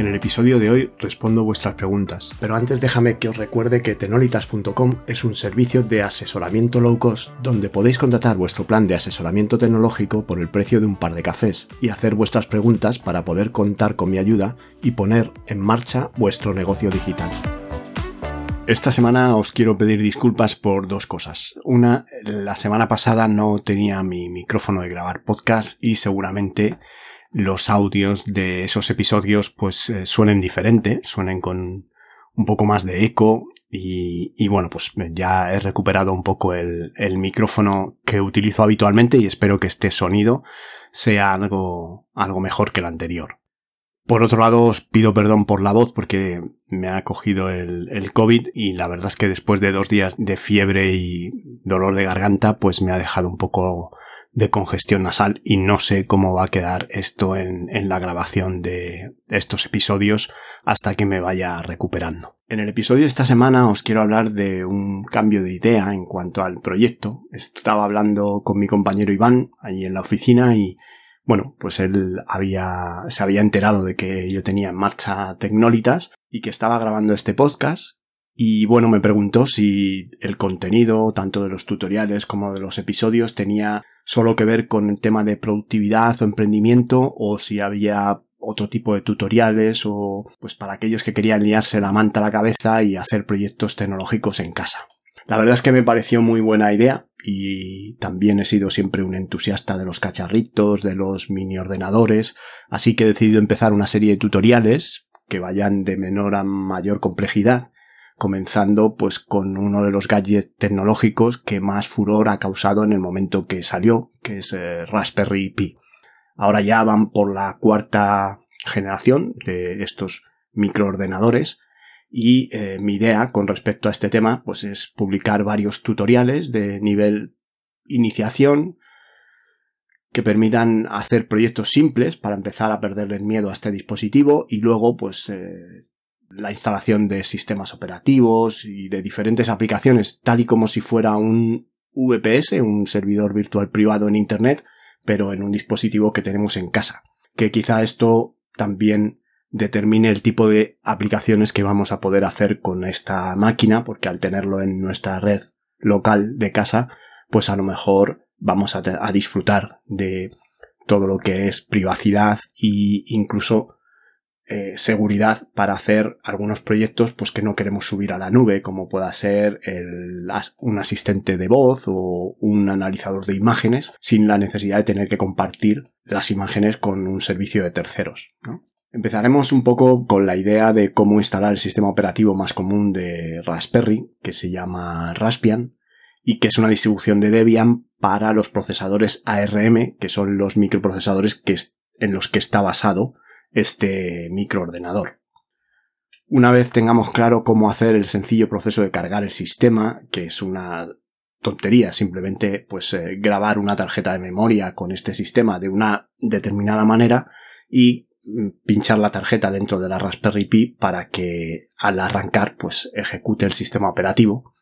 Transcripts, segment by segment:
En el episodio de hoy respondo vuestras preguntas, pero antes déjame que os recuerde que tenolitas.com es un servicio de asesoramiento low cost donde podéis contratar vuestro plan de asesoramiento tecnológico por el precio de un par de cafés y hacer vuestras preguntas para poder contar con mi ayuda y poner en marcha vuestro negocio digital. Esta semana os quiero pedir disculpas por dos cosas. Una, la semana pasada no tenía mi micrófono de grabar podcast y seguramente los audios de esos episodios pues eh, suenen diferente, suenen con un poco más de eco y, bueno pues ya he recuperado un poco el, micrófono que utilizo habitualmente y espero que este sonido sea algo, mejor que el anterior. Por otro lado, os pido perdón por la voz porque me ha cogido el, COVID y la verdad es que después de dos días de fiebre y dolor de garganta, pues me ha dejado un poco de congestión nasal y no sé cómo va a quedar esto en, en, la grabación de estos episodios hasta que me vaya recuperando. En el episodio de esta semana os quiero hablar de un cambio de idea en cuanto al proyecto. Estaba hablando con mi compañero Iván allí en la oficina y bueno, pues él había, se había enterado de que yo tenía en marcha Tecnolitas y que estaba grabando este podcast y bueno, me preguntó si el contenido, tanto de los tutoriales como de los episodios, tenía solo que ver con el tema de productividad o emprendimiento o si había otro tipo de tutoriales o pues para aquellos que querían liarse la manta a la cabeza y hacer proyectos tecnológicos en casa. La verdad es que me pareció muy buena idea y también he sido siempre un entusiasta de los cacharritos, de los mini ordenadores, así que he decidido empezar una serie de tutoriales que vayan de menor a mayor complejidad comenzando pues con uno de los gadgets tecnológicos que más furor ha causado en el momento que salió, que es eh, Raspberry Pi. Ahora ya van por la cuarta generación de estos microordenadores y eh, mi idea con respecto a este tema pues es publicar varios tutoriales de nivel iniciación que permitan hacer proyectos simples para empezar a perderle el miedo a este dispositivo y luego pues eh, la instalación de sistemas operativos y de diferentes aplicaciones, tal y como si fuera un VPS, un servidor virtual privado en Internet, pero en un dispositivo que tenemos en casa. Que quizá esto también determine el tipo de aplicaciones que vamos a poder hacer con esta máquina, porque al tenerlo en nuestra red local de casa, pues a lo mejor vamos a, disfrutar de todo lo que es privacidad e incluso eh, seguridad para hacer algunos proyectos pues que no queremos subir a la nube, como pueda ser el, un asistente de voz o un analizador de imágenes, sin la necesidad de tener que compartir las imágenes con un servicio de terceros. Empezaremos un poco con la idea de cómo instalar el sistema operativo más común de Raspberry, que se llama Raspbian, y que es una distribución de Debian para los procesadores ARM, que son los microprocesadores que en los que está basado este microordenador. Una vez tengamos claro cómo hacer el sencillo proceso de cargar el sistema, que es una tontería, simplemente pues eh, grabar una tarjeta de memoria con este sistema de una determinada manera y mm, pinchar la tarjeta dentro de la Raspberry Pi para que al arrancar pues ejecute el sistema operativo.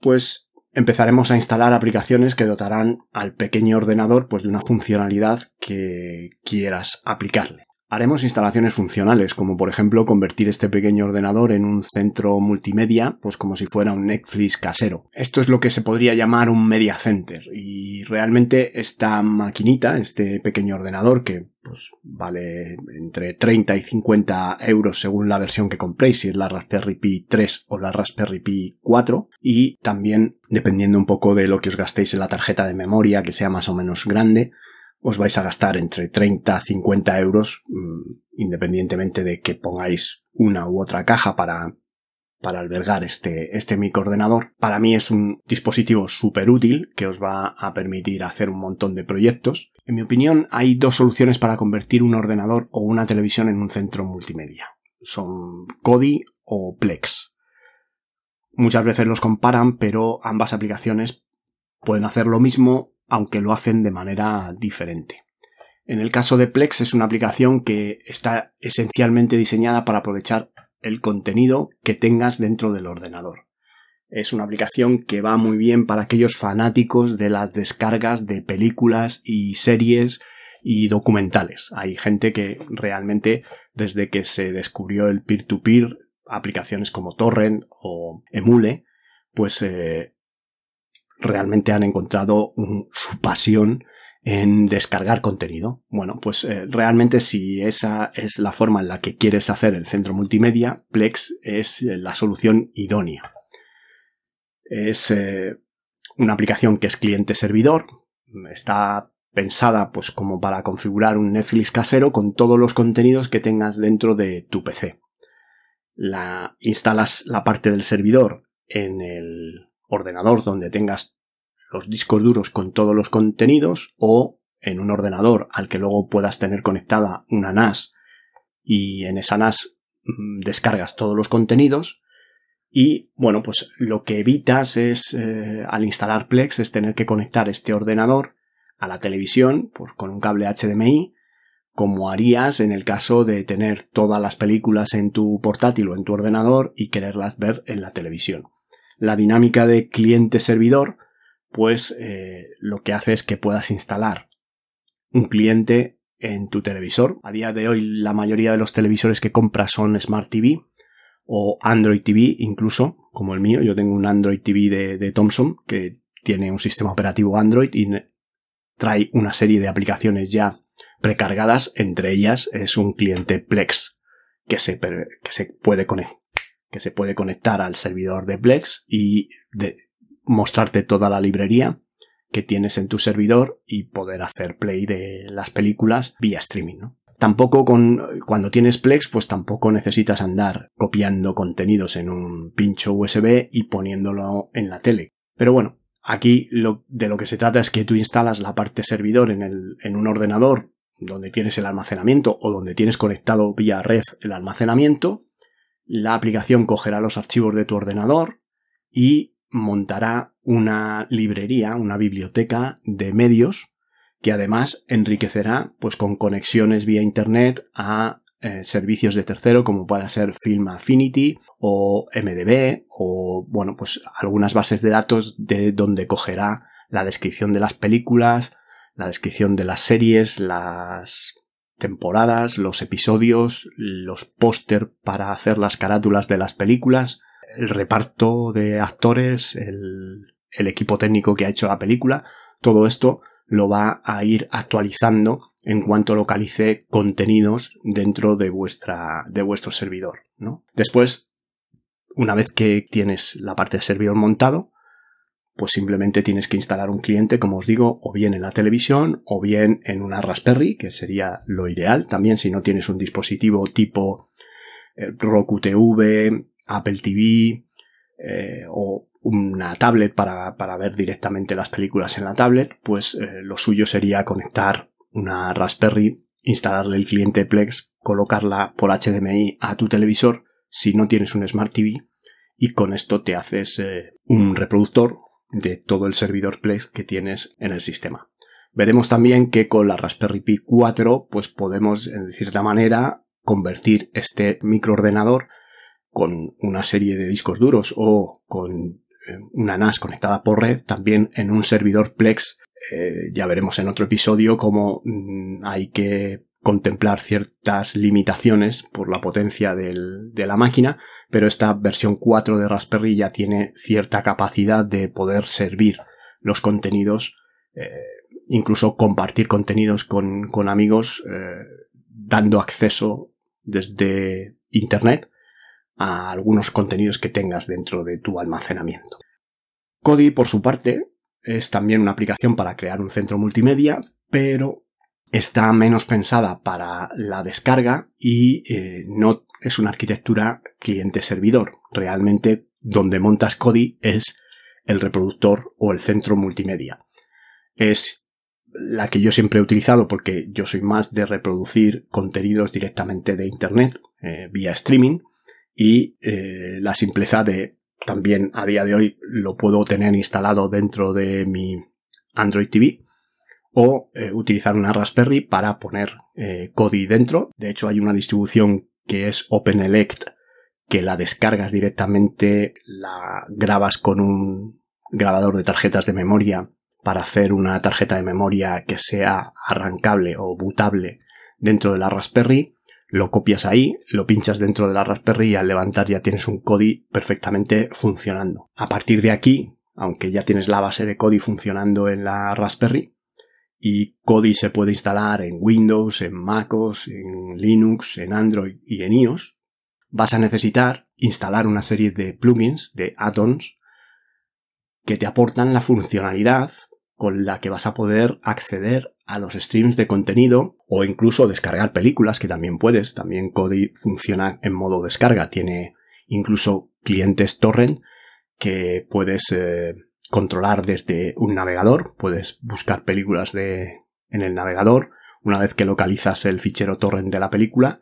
Pues empezaremos a instalar aplicaciones que dotarán al pequeño ordenador pues de una funcionalidad que quieras aplicarle. Haremos instalaciones funcionales, como por ejemplo convertir este pequeño ordenador en un centro multimedia, pues como si fuera un Netflix casero. Esto es lo que se podría llamar un media center, y realmente esta maquinita, este pequeño ordenador, que pues vale entre 30 y 50 euros según la versión que compréis, si es la Raspberry Pi 3 o la Raspberry Pi 4, y también dependiendo un poco de lo que os gastéis en la tarjeta de memoria, que sea más o menos grande, os vais a gastar entre 30 a 50 euros, mm, independientemente de que pongáis una u otra caja para, para albergar este, este microordenador. Para mí es un dispositivo súper útil que os va a permitir hacer un montón de proyectos. En mi opinión, hay dos soluciones para convertir un ordenador o una televisión en un centro multimedia. Son Kodi o Plex. Muchas veces los comparan, pero ambas aplicaciones pueden hacer lo mismo aunque lo hacen de manera diferente. En el caso de Plex es una aplicación que está esencialmente diseñada para aprovechar el contenido que tengas dentro del ordenador. Es una aplicación que va muy bien para aquellos fanáticos de las descargas de películas y series y documentales. Hay gente que realmente desde que se descubrió el peer-to-peer, aplicaciones como Torrent o Emule, pues eh, realmente han encontrado su pasión en descargar contenido. Bueno, pues eh, realmente si esa es la forma en la que quieres hacer el centro multimedia, Plex es eh, la solución idónea. Es eh, una aplicación que es cliente-servidor, está pensada pues como para configurar un Netflix casero con todos los contenidos que tengas dentro de tu PC. La instalas la parte del servidor en el ordenador donde tengas los discos duros con todos los contenidos o en un ordenador al que luego puedas tener conectada una NAS y en esa NAS mm, descargas todos los contenidos y bueno pues lo que evitas es eh, al instalar Plex es tener que conectar este ordenador a la televisión con un cable HDMI como harías en el caso de tener todas las películas en tu portátil o en tu ordenador y quererlas ver en la televisión. La dinámica de cliente-servidor pues eh, lo que hace es que puedas instalar un cliente en tu televisor. A día de hoy la mayoría de los televisores que compras son Smart TV o Android TV incluso, como el mío. Yo tengo un Android TV de, Thomson que tiene un sistema operativo Android y trae una serie de aplicaciones ya precargadas. Entre ellas es un cliente Plex que se, que se, puede, que se puede conectar al servidor de Plex y de, mostrarte toda la librería que tienes en tu servidor y poder hacer play de las películas vía streaming, ¿no? Tampoco con, cuando tienes Plex, pues tampoco necesitas andar copiando contenidos en un pincho USB y poniéndolo en la tele. Pero bueno, aquí lo, de lo que se trata es que tú instalas la parte servidor en, el, en un ordenador donde tienes el almacenamiento o donde tienes conectado vía red el almacenamiento. La aplicación cogerá los archivos de tu ordenador y montará una librería, una biblioteca de medios que además enriquecerá pues con conexiones vía internet a eh, servicios de tercero como pueda ser Film Affinity o MDB o bueno pues algunas bases de datos de donde cogerá la descripción de las películas, la descripción de las series, las temporadas, los episodios, los póster para hacer las carátulas de las películas, el reparto de actores, el, equipo técnico que ha hecho la película, todo esto lo va a ir actualizando en cuanto localice contenidos dentro de vuestra, de vuestro servidor, ¿no? Después, una vez que tienes la parte de servidor montado, pues simplemente tienes que instalar un cliente, como os digo, o bien en la televisión, o bien en una Raspberry, que sería lo ideal. También si no tienes un dispositivo tipo eh, Roku TV, Apple TV eh, o una tablet para, para, ver directamente las películas en la tablet, pues eh, lo suyo sería conectar una Raspberry, instalarle el cliente Plex, colocarla por HDMI a tu televisor si no tienes un Smart TV y con esto te haces un reproductor de todo el servidor Plex que tienes en el sistema. Veremos también que con la Raspberry Pi 4 pues podemos en cierta manera convertir este microordenador con una serie de discos duros o con eh, una NAS conectada por red, también en un servidor Plex. Eh, ya veremos en otro episodio cómo mm, hay que contemplar ciertas limitaciones por la potencia de la máquina, pero esta versión 4 de Raspberry ya tiene cierta capacidad de poder servir los contenidos, eh, incluso compartir contenidos con, con amigos, dando acceso desde Internet a algunos contenidos que tengas dentro de tu almacenamiento. Kodi, por su parte, es también una aplicación para crear un centro multimedia, pero está menos pensada para la descarga y eh, no es una arquitectura cliente-servidor. Realmente donde montas Kodi es el reproductor o el centro multimedia. Es la que yo siempre he utilizado porque yo soy más de reproducir contenidos directamente de Internet eh, vía streaming y eh, la simpleza de también a día de hoy lo puedo tener instalado dentro de mi Android TV o eh, utilizar una Raspberry para poner eh, Kodi dentro. De hecho, hay una distribución que es OpenElect que la descargas directamente, la grabas con un grabador de tarjetas de memoria para hacer una tarjeta de memoria que sea arrancable o bootable dentro de la Raspberry, lo copias ahí, lo pinchas dentro de la Raspberry y al levantar ya tienes un Kodi perfectamente funcionando. A partir de aquí, aunque ya tienes la base de Kodi funcionando en la Raspberry, y Kodi se puede instalar en Windows, en MacOS, en Linux, en Android y en iOS, vas a necesitar instalar una serie de plugins, de add-ons, que te aportan la funcionalidad con la que vas a poder acceder a los streams de contenido o incluso descargar películas que también puedes. También Kodi funciona en modo descarga. Tiene incluso clientes torrent que puedes eh, controlar desde un navegador. Puedes buscar películas de, en el navegador. Una vez que localizas el fichero torrent de la película,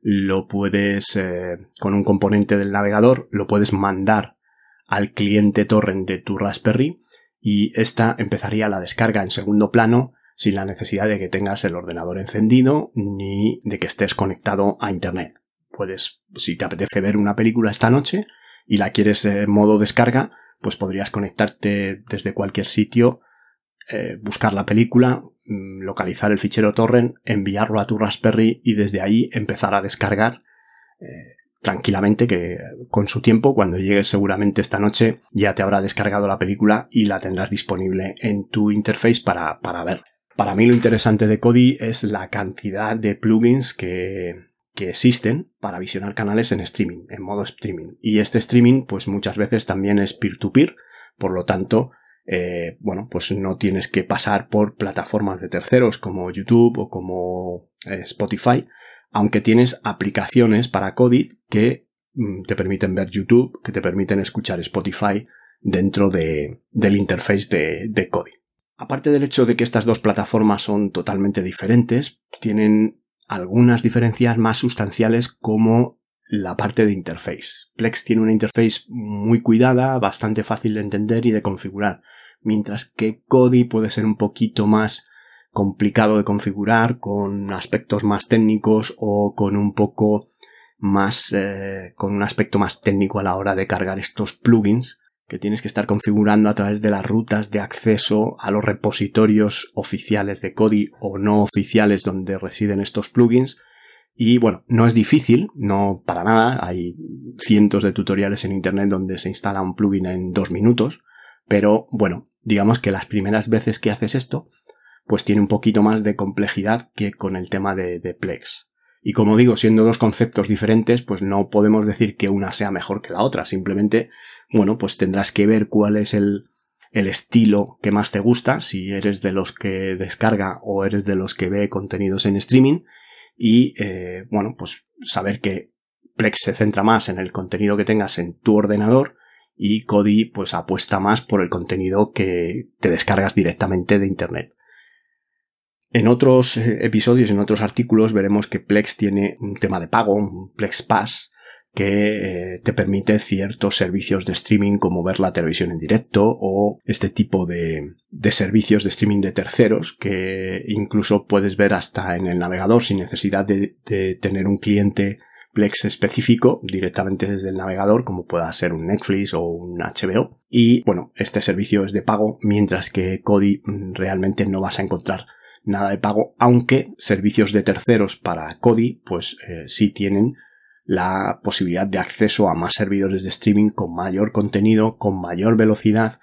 lo puedes, eh, con un componente del navegador, lo puedes mandar al cliente torrent de tu Raspberry y esta empezaría la descarga en segundo plano sin la necesidad de que tengas el ordenador encendido ni de que estés conectado a internet. Puedes, si te apetece ver una película esta noche y la quieres en modo descarga, pues podrías conectarte desde cualquier sitio, eh, buscar la película, mm, localizar el fichero torrent, enviarlo a tu Raspberry y desde ahí empezar a descargar eh, tranquilamente que con su tiempo, cuando llegues seguramente esta noche, ya te habrá descargado la película y la tendrás disponible en tu interface para, para ver. Para mí lo interesante de Kodi es la cantidad de plugins que, que existen para visionar canales en streaming, en modo streaming. Y este streaming, pues muchas veces también es peer-to-peer, por lo tanto, eh, bueno, pues no tienes que pasar por plataformas de terceros como YouTube o como eh, Spotify, aunque tienes aplicaciones para Kodi que mm, te permiten ver YouTube, que te permiten escuchar Spotify dentro de, del interface de, de Kodi. Aparte del hecho de que estas dos plataformas son totalmente diferentes, tienen algunas diferencias más sustanciales como la parte de interface. Plex tiene una interface muy cuidada, bastante fácil de entender y de configurar, mientras que Kodi puede ser un poquito más complicado de configurar, con aspectos más técnicos o con un poco más, eh, con un aspecto más técnico a la hora de cargar estos plugins que tienes que estar configurando a través de las rutas de acceso a los repositorios oficiales de Kodi o no oficiales donde residen estos plugins. Y bueno, no es difícil, no para nada, hay cientos de tutoriales en internet donde se instala un plugin en dos minutos, pero bueno, digamos que las primeras veces que haces esto, pues tiene un poquito más de complejidad que con el tema de, de Plex. Y como digo, siendo dos conceptos diferentes, pues no podemos decir que una sea mejor que la otra, simplemente bueno, pues tendrás que ver cuál es el, estilo que más te gusta, si eres de los que descarga o eres de los que ve contenidos en streaming y eh, bueno, pues saber que Plex se centra más en el contenido que tengas en tu ordenador y Kodi pues apuesta más por el contenido que te descargas directamente de internet. En otros eh, episodios, en otros artículos veremos que Plex tiene un tema de pago, un Plex Pass, que eh, te permite ciertos servicios de streaming como ver la televisión en directo o este tipo de, servicios de streaming de terceros que incluso puedes ver hasta en el navegador sin necesidad de, tener un cliente Plex específico directamente desde el navegador como pueda ser un Netflix o un HBO y bueno este servicio es de pago mientras que Kodi mm, realmente no vas a encontrar nada de pago aunque servicios de terceros para Kodi pues eh, sí tienen la posibilidad de acceso a más servidores de streaming con mayor contenido, con mayor velocidad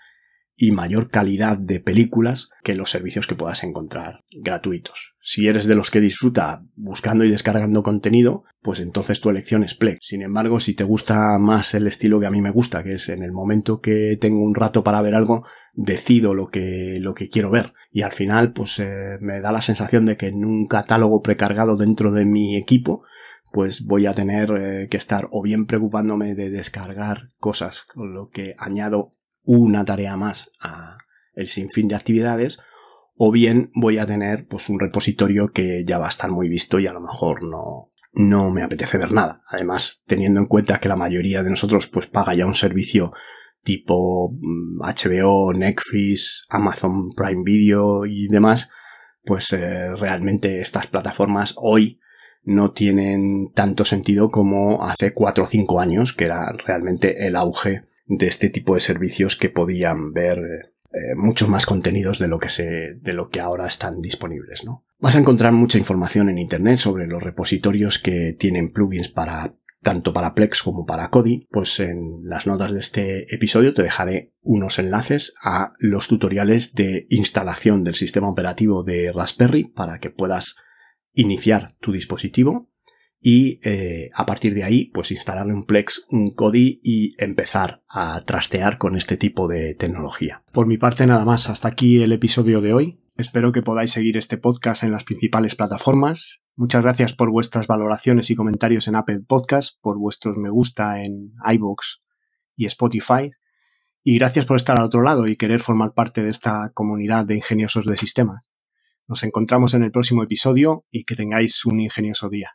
y mayor calidad de películas que los servicios que puedas encontrar gratuitos. Si eres de los que disfruta buscando y descargando contenido, pues entonces tu elección es Plex. Sin embargo, si te gusta más el estilo que a mí me gusta, que es en el momento que tengo un rato para ver algo, decido lo que, lo que quiero ver. Y al final, pues eh, me da la sensación de que en un catálogo precargado dentro de mi equipo, pues voy a tener eh, que estar o bien preocupándome de descargar cosas, con lo que añado una tarea más a el sinfín de actividades, o bien voy a tener pues un repositorio que ya va a estar muy visto y a lo mejor no, no me apetece ver nada. Además, teniendo en cuenta que la mayoría de nosotros pues paga ya un servicio tipo HBO, mm, Netflix, Amazon Prime Video y demás, pues eh, realmente estas plataformas hoy no tienen tanto sentido como hace 4 o 5 años, que era realmente el auge de este tipo de servicios que podían ver eh, muchos más contenidos de lo que se, de lo que ahora están disponibles, ¿no? Vas a encontrar mucha información en internet sobre los repositorios que tienen plugins para tanto para Plex como para Kodi, pues en las notas de este episodio te dejaré unos enlaces a los tutoriales de instalación del sistema operativo de Raspberry para que puedas iniciar tu dispositivo y eh, a partir de ahí pues instalarle un Plex, un Kodi y empezar a trastear con este tipo de tecnología. Por mi parte nada más, hasta aquí el episodio de hoy. Espero que podáis seguir este podcast en las principales plataformas. Muchas gracias por vuestras valoraciones y comentarios en Apple Podcast, por vuestros me gusta en iVoox y Spotify. Y gracias por estar al otro lado y querer formar parte de esta comunidad de ingeniosos de sistemas. Nos encontramos en el próximo episodio y que tengáis un ingenioso día.